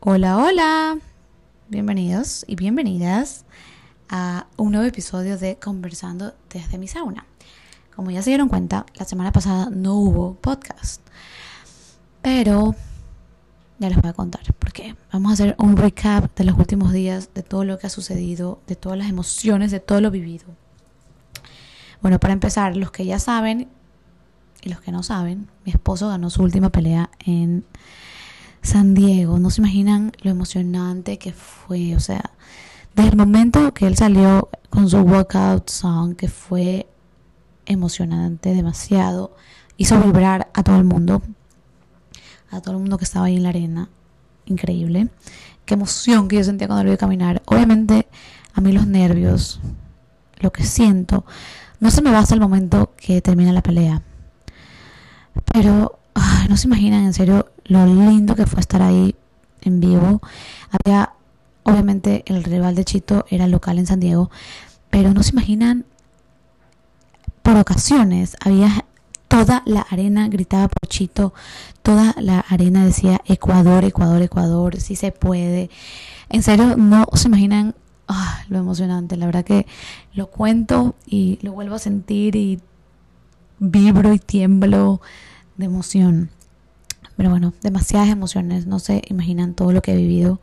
Hola, hola. Bienvenidos y bienvenidas a un nuevo episodio de Conversando desde mi sauna. Como ya se dieron cuenta, la semana pasada no hubo podcast. Pero ya les voy a contar porque vamos a hacer un recap de los últimos días, de todo lo que ha sucedido, de todas las emociones, de todo lo vivido. Bueno, para empezar, los que ya saben y los que no saben, mi esposo ganó su última pelea en San Diego. No se imaginan lo emocionante que fue. O sea, desde el momento que él salió con su workout song, que fue emocionante demasiado, hizo vibrar a todo el mundo, a todo el mundo que estaba ahí en la arena. Increíble. Qué emoción que yo sentía cuando lo vi caminar. Obviamente, a mí los nervios, lo que siento, no se me va hasta el momento que termina la pelea. Pero no se imaginan en serio lo lindo que fue estar ahí en vivo. Había, obviamente, el rival de Chito era local en San Diego, pero no se imaginan, por ocasiones, había toda la arena gritaba por Chito, toda la arena decía Ecuador, Ecuador, Ecuador, si se puede. En serio, no se imaginan ah, lo emocionante. La verdad que lo cuento y lo vuelvo a sentir y vibro y tiemblo de emoción. Pero bueno, demasiadas emociones, no se imaginan todo lo que he vivido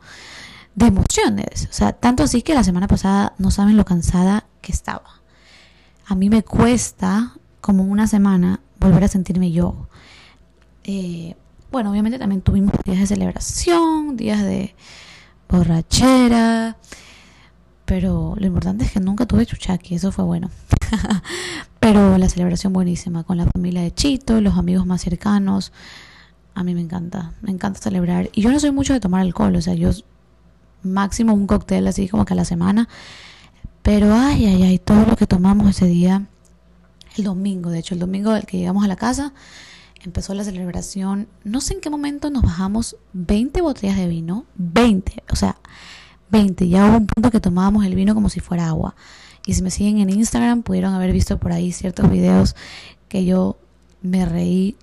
de emociones. O sea, tanto así que la semana pasada no saben lo cansada que estaba. A mí me cuesta como una semana volver a sentirme yo. Eh, bueno, obviamente también tuvimos días de celebración, días de borrachera, pero lo importante es que nunca tuve chuchaki, eso fue bueno. pero la celebración buenísima con la familia de Chito, los amigos más cercanos, a mí me encanta, me encanta celebrar. Y yo no soy mucho de tomar alcohol, o sea, yo máximo un cóctel así como que a la semana. Pero ay, ay, ay, todo lo que tomamos ese día, el domingo, de hecho, el domingo del que llegamos a la casa, empezó la celebración. No sé en qué momento nos bajamos 20 botellas de vino, 20, o sea, 20. Ya hubo un punto que tomábamos el vino como si fuera agua. Y si me siguen en Instagram, pudieron haber visto por ahí ciertos videos que yo me reí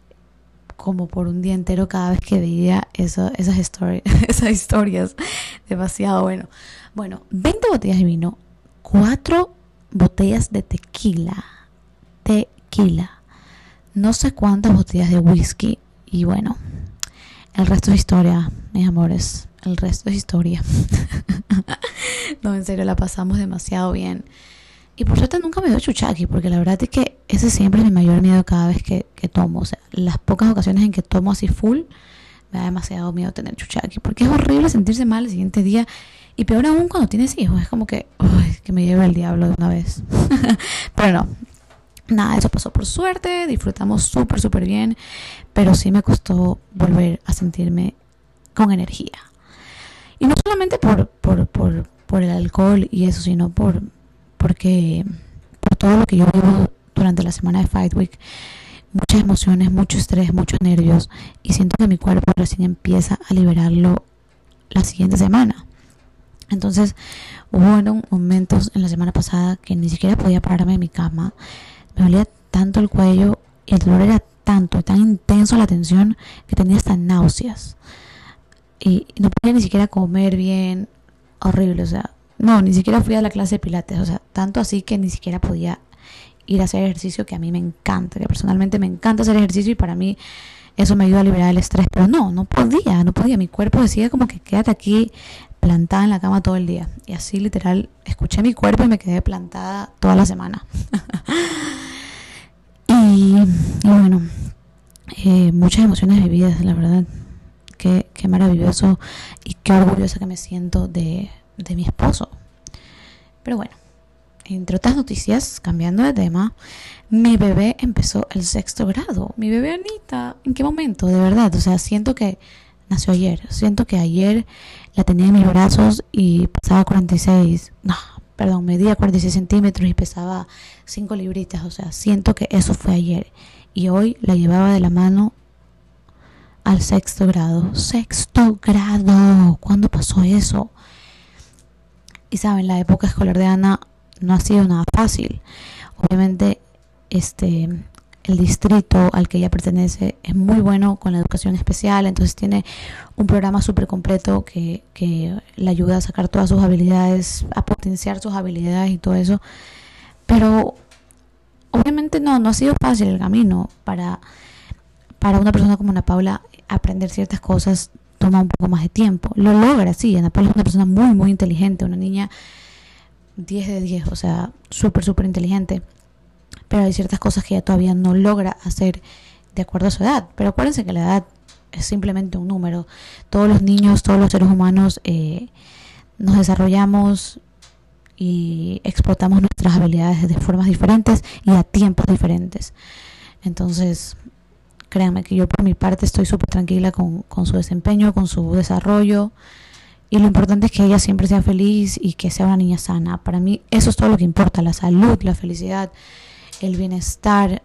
como por un día entero cada vez que veía eso, esas, historias. Demasiado bueno. Bueno, 20 botellas de vino, 4 botellas de tequila. Tequila. No sé cuántas botellas de whisky. Y bueno, el resto es historia, mis amores. El resto es historia. no, en serio, la pasamos demasiado bien. Y por suerte nunca me dio chuchaki, porque la verdad es que ese siempre es mi mayor miedo cada vez que, tomo. O sea, las pocas ocasiones en que tomo así full, me da demasiado miedo tener chuchaki, porque es horrible sentirse mal el siguiente día. Y peor aún cuando tienes hijos, es como que, uy, que me lleve el diablo de una vez. pero no, nada, eso pasó por suerte, disfrutamos súper, súper bien, pero sí me costó volver a sentirme con energía. Y no solamente por, por, por, por el alcohol y eso, sino por, porque por todo lo que yo vivo durante la semana de Fight Week, muchas emociones, mucho estrés, muchos nervios y siento que mi cuerpo recién empieza a liberarlo la siguiente semana. Entonces hubo momentos en la semana pasada que ni siquiera podía pararme de mi cama, me dolía tanto el cuello y el dolor era tanto, tan intenso la tensión que tenía hasta náuseas y no podía ni siquiera comer bien, horrible, o sea, no, ni siquiera fui a la clase de pilates, o sea, tanto así que ni siquiera podía ir a hacer ejercicio que a mí me encanta, que personalmente me encanta hacer ejercicio y para mí eso me ayuda a liberar el estrés, pero no, no podía, no podía, mi cuerpo decía como que quédate aquí plantada en la cama todo el día y así literal escuché mi cuerpo y me quedé plantada toda la semana. y, bueno, eh, muchas emociones vividas, la verdad, qué, qué maravilloso y qué orgullosa que me siento de de mi esposo. Pero bueno, entre otras noticias, cambiando de tema, mi bebé empezó el sexto grado. Mi bebé Anita, ¿en qué momento? De verdad, o sea, siento que nació ayer. Siento que ayer la tenía en mis brazos y pesaba 46, no, perdón, medía 46 centímetros y pesaba 5 libritas. O sea, siento que eso fue ayer. Y hoy la llevaba de la mano al sexto grado. Sexto grado. ¿Cuándo pasó eso? Y saben, la época escolar de Ana no ha sido nada fácil. Obviamente, este, el distrito al que ella pertenece es muy bueno con la educación especial, entonces tiene un programa súper completo que, que le ayuda a sacar todas sus habilidades, a potenciar sus habilidades y todo eso. Pero obviamente no, no ha sido fácil el camino para, para una persona como Ana Paula aprender ciertas cosas toma un poco más de tiempo. Lo logra, sí, Ana Paula es una persona muy, muy inteligente, una niña 10 de 10, o sea, súper, súper inteligente pero hay ciertas cosas que ella todavía no logra hacer de acuerdo a su edad. Pero acuérdense que la edad es simplemente un número. Todos los niños, todos los seres humanos eh, nos desarrollamos y explotamos nuestras habilidades de formas diferentes y a tiempos diferentes. Entonces, créanme que yo por mi parte estoy súper tranquila con, con su desempeño, con su desarrollo. Y lo importante es que ella siempre sea feliz y que sea una niña sana. Para mí eso es todo lo que importa, la salud, la felicidad el bienestar,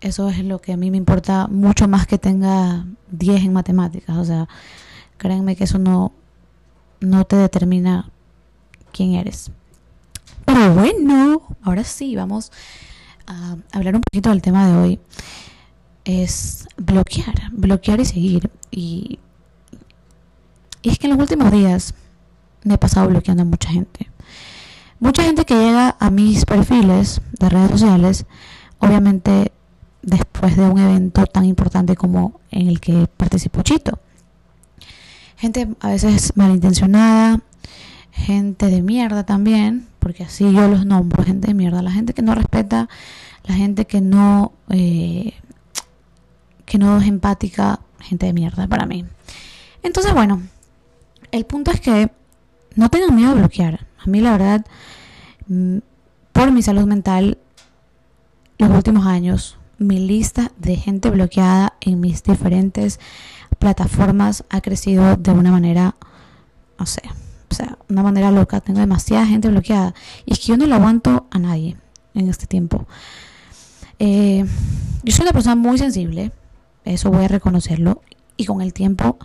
eso es lo que a mí me importa mucho más que tenga 10 en matemáticas. O sea, créanme que eso no, no te determina quién eres. Pero bueno, ahora sí, vamos a hablar un poquito del tema de hoy. Es bloquear, bloquear y seguir. Y, y es que en los últimos días me he pasado bloqueando a mucha gente. Mucha gente que llega a mis perfiles de redes sociales, obviamente después de un evento tan importante como en el que participó Chito. Gente a veces malintencionada, gente de mierda también, porque así yo los nombro, gente de mierda, la gente que no respeta, la gente que no, eh, que no es empática, gente de mierda para mí. Entonces, bueno, el punto es que no tengan miedo de bloquear. A mí la verdad Mm, por mi salud mental los últimos años, mi lista de gente bloqueada en mis diferentes plataformas ha crecido de una manera, no sé, o sea, una manera loca. Tengo demasiada gente bloqueada y es que yo no lo aguanto a nadie en este tiempo. Eh, yo soy una persona muy sensible, eso voy a reconocerlo, y con el tiempo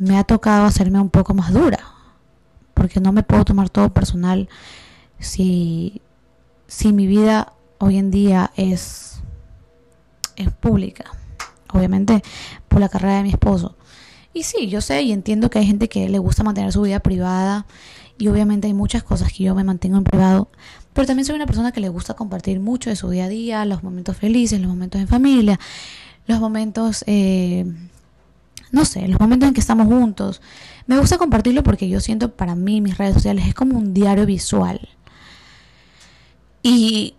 me ha tocado hacerme un poco más dura, porque no me puedo tomar todo personal si, si mi vida hoy en día es, es pública, obviamente por la carrera de mi esposo. Y sí, yo sé y entiendo que hay gente que le gusta mantener su vida privada y obviamente hay muchas cosas que yo me mantengo en privado, pero también soy una persona que le gusta compartir mucho de su día a día, los momentos felices, los momentos en familia, los momentos, eh, no sé, los momentos en que estamos juntos. Me gusta compartirlo porque yo siento para mí mis redes sociales es como un diario visual. Y,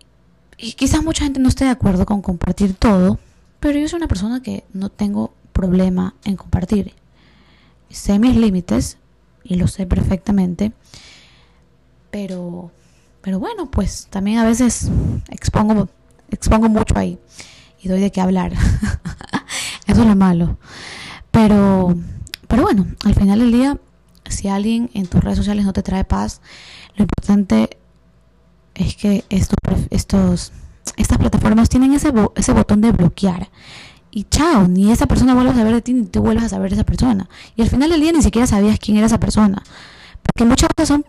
quizás mucha gente no esté de acuerdo con compartir todo, pero yo soy una persona que no tengo problema en compartir. Sé mis límites y lo sé perfectamente, pero, pero bueno, pues también a veces expongo, expongo mucho ahí y doy de qué hablar. Eso es lo malo. Pero, pero bueno, al final del día, si alguien en tus redes sociales no te trae paz, lo importante es que estos, estos, estas plataformas tienen ese, ese botón de bloquear. Y chao, ni esa persona vuelve a saber de ti, ni tú vuelves a saber de esa persona. Y al final del día ni siquiera sabías quién era esa persona. Porque muchas veces son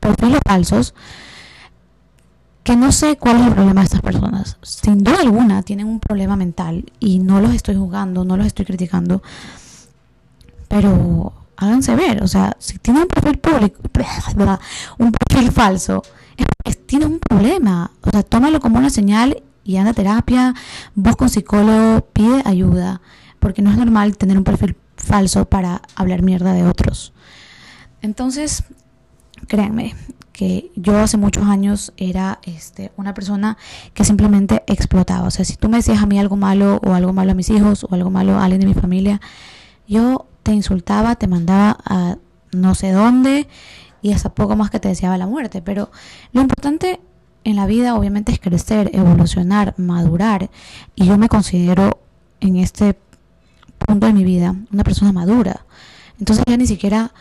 perfiles falsos que no sé cuál es el problema de estas personas. Sin duda alguna tienen un problema mental y no los estoy juzgando, no los estoy criticando. Pero háganse ver, o sea, si tienen un perfil público, un perfil falso, tienes un problema. O sea, tómalo como una señal y anda a terapia, busca un psicólogo, pide ayuda, porque no es normal tener un perfil falso para hablar mierda de otros. Entonces, créanme que yo hace muchos años era este, una persona que simplemente explotaba. O sea, si tú me decías a mí algo malo o algo malo a mis hijos o algo malo a alguien de mi familia, yo te insultaba, te mandaba a no sé dónde y hasta poco más que te deseaba la muerte. Pero lo importante en la vida obviamente es crecer, evolucionar, madurar. Y yo me considero en este punto de mi vida una persona madura. Entonces ya ni siquiera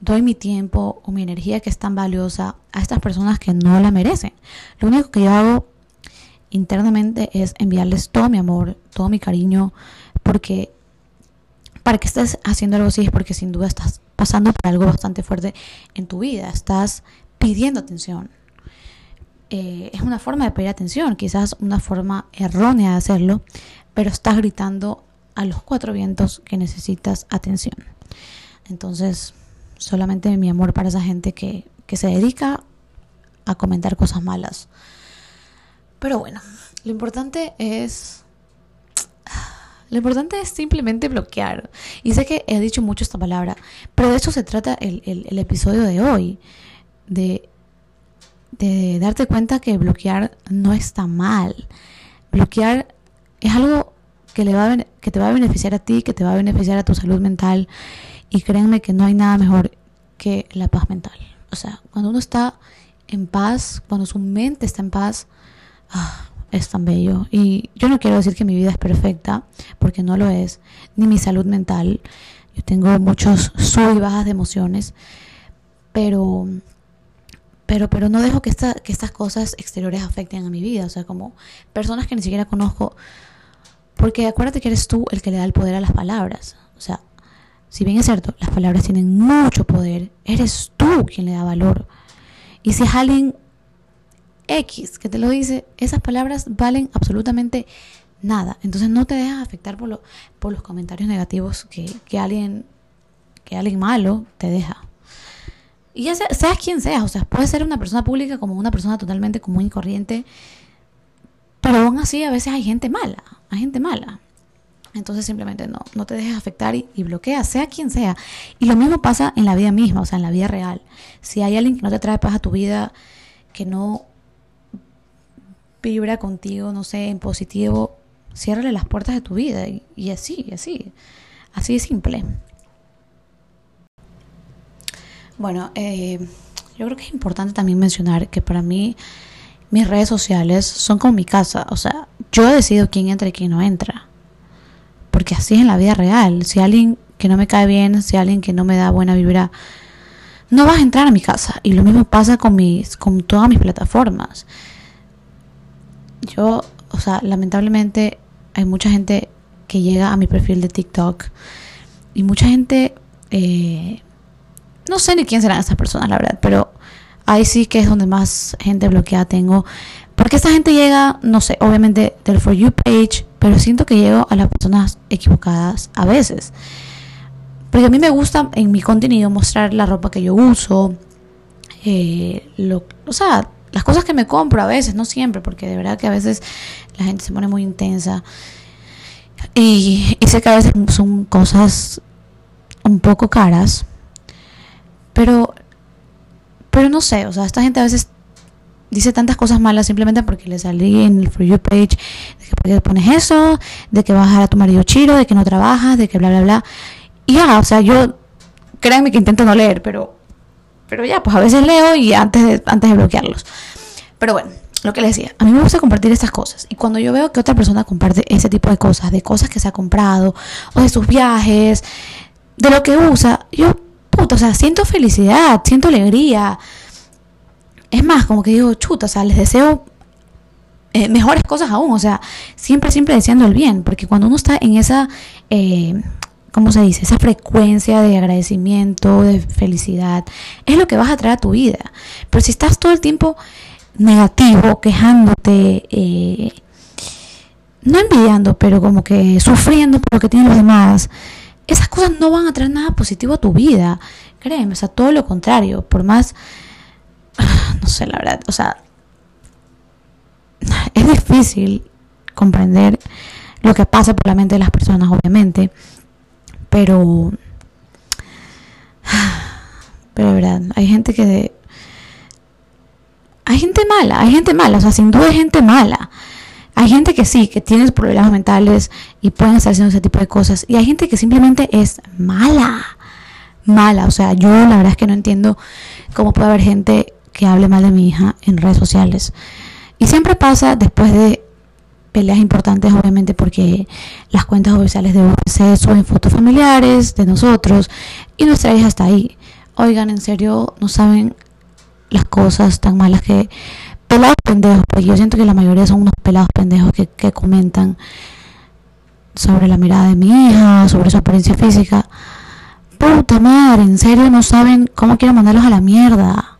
doy mi tiempo o mi energía que es tan valiosa a estas personas que no la merecen. Lo único que yo hago internamente es enviarles todo mi amor, todo mi cariño, porque para que estés haciendo algo así es porque sin duda estás pasando por algo bastante fuerte en tu vida, estás pidiendo atención. eh, es una forma de pedir atención, quizás una forma errónea de hacerlo, pero estás gritando a los cuatro vientos que necesitas atención. Entonces, solamente mi amor para esa gente que, que se dedica a comentar cosas malas. Pero bueno, lo importante es lo importante es simplemente bloquear. Y sé que he dicho mucho esta palabra, pero de eso se trata el, episodio de hoy. De, de darte cuenta que bloquear no está mal. Bloquear es algo que, le va a, que te va a beneficiar a ti, que te va a beneficiar a tu salud mental. Y créanme que no hay nada mejor que la paz mental. O sea, cuando uno está en paz, cuando su mente está en paz, ah, es tan bello. Y yo no quiero decir que mi vida es perfecta, porque no lo es, ni mi salud mental. Yo tengo muchos sub y bajas de emociones, pero, pero, pero no dejo que, esta, que estas cosas exteriores afecten a mi vida. O sea, como personas que ni siquiera conozco, porque acuérdate que eres tú el que le da el poder a las palabras. O sea, si bien es cierto, las palabras tienen mucho poder, eres tú quien le da valor. Y si es alguien X que te lo dice, esas palabras valen absolutamente nada. Entonces no te dejas afectar por, lo, por los comentarios negativos que, que, alguien, que alguien malo te deja. Y ya seas quien seas, o sea, puedes ser una persona pública como una persona totalmente común y corriente, pero aún así a veces hay gente mala, hay gente mala. Entonces simplemente no, no te dejes afectar y, y, bloquea, sea quien sea. Y lo mismo pasa en la vida misma, o sea, en la vida real. Si hay alguien que no te trae paz a tu vida, que no vibra contigo, no sé, en positivo, ciérrale las puertas de tu vida y, así, así, así de simple. Bueno, eh, yo creo que es importante también mencionar que para mí mis redes sociales son como mi casa, o sea, yo decido quién entra y quién no entra, porque así es en la vida real, si alguien que no me cae bien, si alguien que no me da buena vibra, no vas a entrar a mi casa. Y lo mismo pasa con mis, con todas mis plataformas yo, o sea, lamentablemente hay mucha gente que llega a mi perfil de TikTok y mucha gente, eh, no sé ni quién serán esas personas, la verdad, pero ahí sí que es donde más gente bloqueada tengo. Porque esta gente llega, no sé, obviamente del For You page, pero siento que llego a las personas equivocadas a veces. Porque a mí me gusta en mi contenido mostrar la ropa que yo uso, eh, lo, o sea, las cosas que me compro a veces, no siempre, porque de verdad que a veces la gente se pone muy intensa. Y, sé que a veces son cosas un poco caras, pero, pero no sé, o sea, esta gente a veces dice tantas cosas malas simplemente porque le salí en el For You page de que pones eso, de que vas a, a tu marido chiro, de que no trabajas, de que bla, bla, bla. Y ya, o sea, yo, créanme que intento no leer, pero pero ya, pues a veces leo y antes de, antes de bloquearlos. Pero bueno, lo que les decía, a mí me gusta compartir estas cosas. Y cuando yo veo que otra persona comparte ese tipo de cosas, de cosas que se ha comprado, o de sus viajes, de lo que usa, yo, puta, o sea, siento felicidad, siento alegría. Es más, como que digo, chuta, o sea, les deseo eh, mejores cosas aún, o sea, siempre, siempre deseando el bien, porque cuando uno está en esa eh, ¿cómo se dice? Esa frecuencia de agradecimiento, de felicidad, es lo que vas a traer a tu vida. Pero si estás todo el tiempo negativo, quejándote, eh, no envidiando, pero como que sufriendo por lo que tienen los demás, esas cosas no van a traer nada positivo a tu vida. Créeme, o sea, todo lo contrario, por más, no sé, la verdad, o sea, es difícil comprender lo que pasa por la mente de las personas, obviamente. Pero, pero de verdad, hay gente que... hay gente mala, hay gente mala, o sea, sin duda hay gente mala. Hay gente que sí, que tiene problemas mentales y pueden estar haciendo ese tipo de cosas. Y hay gente que simplemente es mala. Mala. O sea, yo la verdad es que no entiendo cómo puede haber gente que hable mal de mi hija en redes sociales. Y siempre pasa después de peleas importantes, obviamente, porque las cuentas oficiales de UC suben fotos familiares de nosotros y nuestra hija está ahí. Oigan, en serio, no saben las cosas tan malas que. Pelados pendejos, porque yo siento que la mayoría son unos pelados pendejos que, que comentan sobre la mirada de mi hija, sobre su apariencia física. Puta madre, en serio no saben cómo quiero mandarlos a la mierda.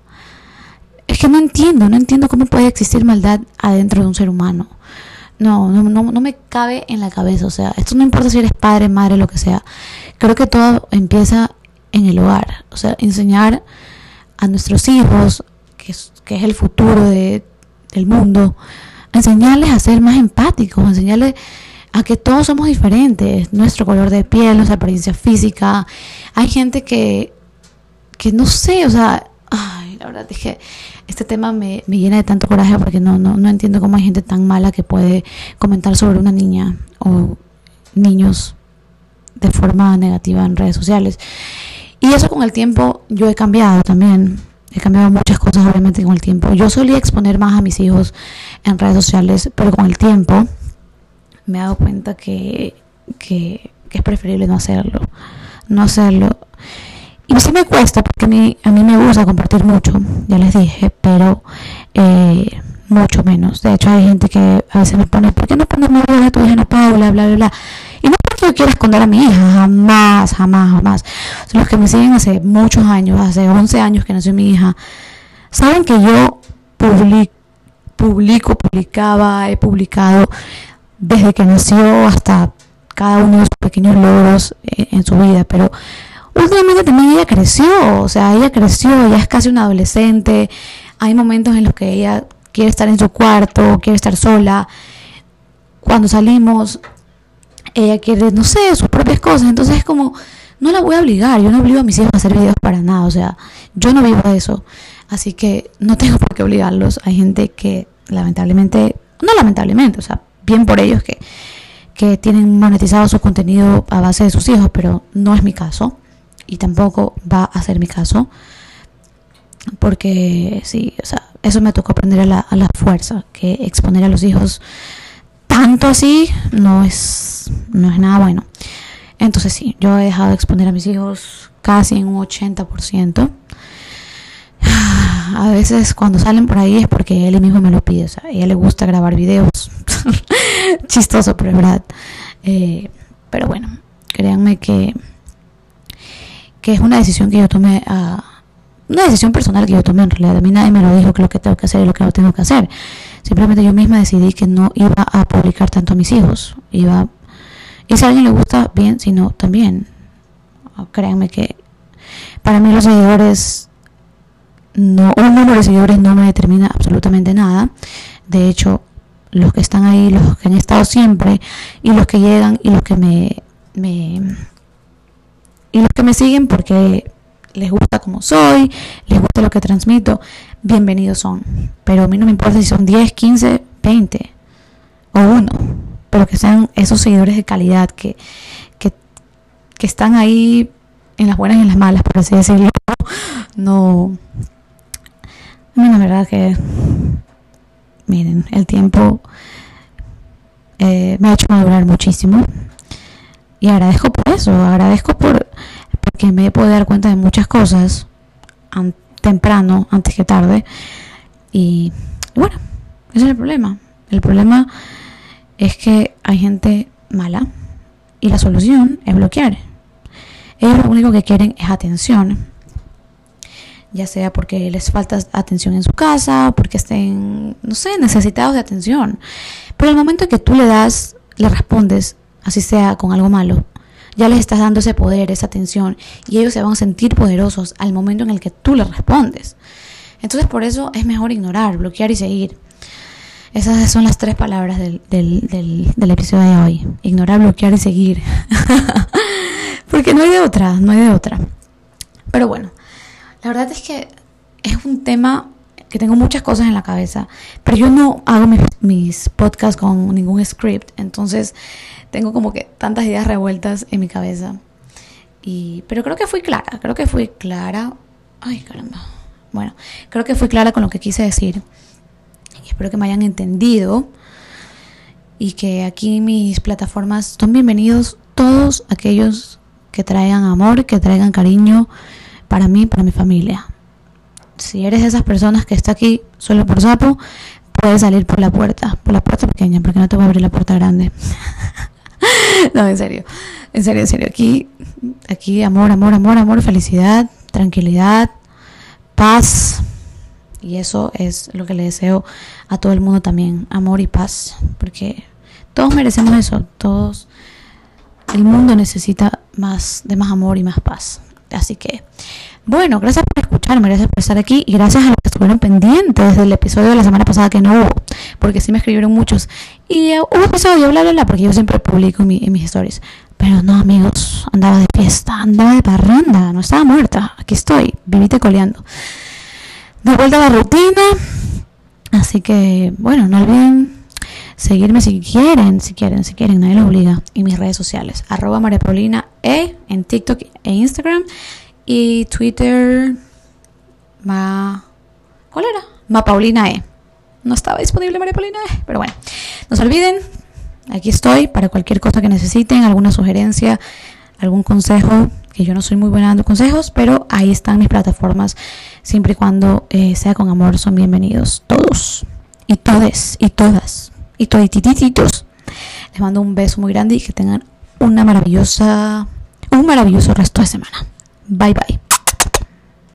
Es que no entiendo, no entiendo cómo puede existir maldad adentro de un ser humano. No, no, no, no me cabe en la cabeza. O sea, esto no importa si eres padre, madre, lo que sea. Creo que todo empieza en el hogar. O sea, enseñar a nuestros hijos, que es, que es el futuro de, del mundo, enseñarles a ser más empáticos, enseñarles a que todos somos diferentes, nuestro color de piel, nuestra apariencia física. Hay gente que, que no sé, o sea, la verdad es este tema me, me llena de tanto coraje porque no, no, no entiendo cómo hay gente tan mala que puede comentar sobre una niña o niños de forma negativa en redes sociales. Y eso con el tiempo yo he cambiado también. He cambiado muchas cosas obviamente con el tiempo. Yo solía exponer más a mis hijos en redes sociales, pero con el tiempo me he dado cuenta que, que, es preferible no hacerlo. No hacerlo. Y sí me cuesta porque a mí, a mí me gusta compartir mucho, ya les dije, pero eh, mucho menos. De hecho, hay gente que a veces me pone, ¿por qué no pones video de tu hija Paula? Bla, bla, bla. Y no porque yo quiera esconder a mi hija, jamás, jamás, jamás. los que me siguen hace muchos años, hace 11 años que nació mi hija, saben que yo publico, publicaba, he publicado desde que nació hasta cada uno de sus pequeños logros eh, en su vida, pero últimamente también ella creció, o sea, ella creció, ya es casi una adolescente, hay momentos en los que ella quiere estar en su cuarto, quiere estar sola, cuando salimos, ella quiere, no sé, sus propias cosas, entonces es como, no la voy a obligar, yo no obligo a mis hijos a hacer videos para nada, o sea, yo no vivo de eso, así que no tengo por qué obligarlos, hay gente que lamentablemente, no lamentablemente, o sea, bien por ellos que, que tienen monetizado su contenido a base de sus hijos, pero no es mi caso y tampoco va a ser mi caso. Porque sí, o sea, eso me tocó aprender a la, a la fuerza, que exponer a los hijos tanto así no es, no es nada bueno. Entonces sí, yo he dejado de exponer a mis hijos casi en un 80% a veces cuando salen por ahí es porque él mismo me lo pide. O sea, a ella le gusta grabar videos. Chistoso, pero es verdad. Eh, pero bueno, créanme que, que es una decisión que yo tomé a una decisión personal que yo tomé en realidad. A mí nadie me lo dijo que lo que tengo que hacer y lo que no tengo que hacer. Simplemente yo misma decidí que no iba a publicar tanto a mis hijos. Iba y si a alguien le gusta, bien, si no, también. Créanme que para mí los seguidores no, un número de seguidores no me determina absolutamente nada. De hecho, los que están ahí, los que han estado siempre, y los que llegan y los que me y los que me siguen porque les gusta como soy, les gusta lo que transmito, bienvenidos son. Pero a mí no me importa si son 10, 15, 20 o uno, pero que sean esos seguidores de calidad que, que, que están ahí en las buenas y en las malas, por así decirlo. No, la verdad que, miren, el tiempo eh, me ha hecho madurar muchísimo. Y agradezco por eso, agradezco por porque me he podido dar cuenta de muchas cosas temprano, antes que tarde. Y, bueno, ese es el problema. El problema es que hay gente mala y la solución es bloquear. Ellos lo único que quieren es atención ya sea porque les falta atención en su casa, porque estén, no sé, necesitados de atención. Pero el momento que tú le das, le respondes, así sea con algo malo, ya les estás dando ese poder, esa atención, y ellos se van a sentir poderosos al momento en el que tú les respondes. Entonces por eso es mejor ignorar, bloquear y seguir. Esas son las tres palabras del, del, del episodio de hoy. Ignorar, bloquear y seguir. Porque no hay de otra, no hay de otra. Pero bueno, la verdad es que es un tema que tengo muchas cosas en la cabeza, pero yo no hago mis, podcasts con ningún script, entonces tengo como que tantas ideas revueltas en mi cabeza. Y, pero creo que fui clara, creo que fui clara. Ay, caramba. Bueno, creo que fui clara con lo que quise decir. Y espero que me hayan entendido. Y que aquí mis plataformas son bienvenidos todos aquellos que traigan amor, que traigan cariño, para mí, para mi familia. Si eres de esas personas que está aquí solo por sapo, puedes salir por la puerta, por la puerta pequeña, porque no te voy a abrir la puerta grande. no, en serio, en serio, en serio. Aquí, aquí, amor, amor, amor, amor, felicidad, tranquilidad, paz, Y eso es lo que le deseo a todo el mundo también, amor y paz, porque todos merecemos eso, todos, el mundo necesita más, de más amor y más paz. Así que, bueno, gracias por escucharme, gracias por estar aquí y gracias a los que estuvieron pendientes del episodio de la semana pasada que no hubo, porque sí me escribieron muchos. Y uh, hubo episodio, bla, bla, bla, porque yo siempre publico en, mis stories. Pero no, amigos, andaba de fiesta, andaba de parranda, no estaba muerta. Aquí estoy, vivite coleando. De vuelta a la rutina. Así que, bueno, no olviden seguirme si quieren, si quieren, si quieren, nadie lo obliga. En mis redes sociales, arroba María Paulina E en TikTok e Instagram. Y Twitter, ma... ¿Cuál era? Ma Paulina E. No estaba disponible María Paulina E, pero bueno. No se olviden, aquí estoy para cualquier cosa que necesiten, alguna sugerencia, algún consejo, que yo no soy muy buena dando consejos, pero ahí están mis plataformas, siempre y cuando eh, sea con amor, son bienvenidos todos y todes y todas y toditititos. Les mando un beso muy grande y que tengan una maravillosa, un maravilloso resto de semana. Bye bye.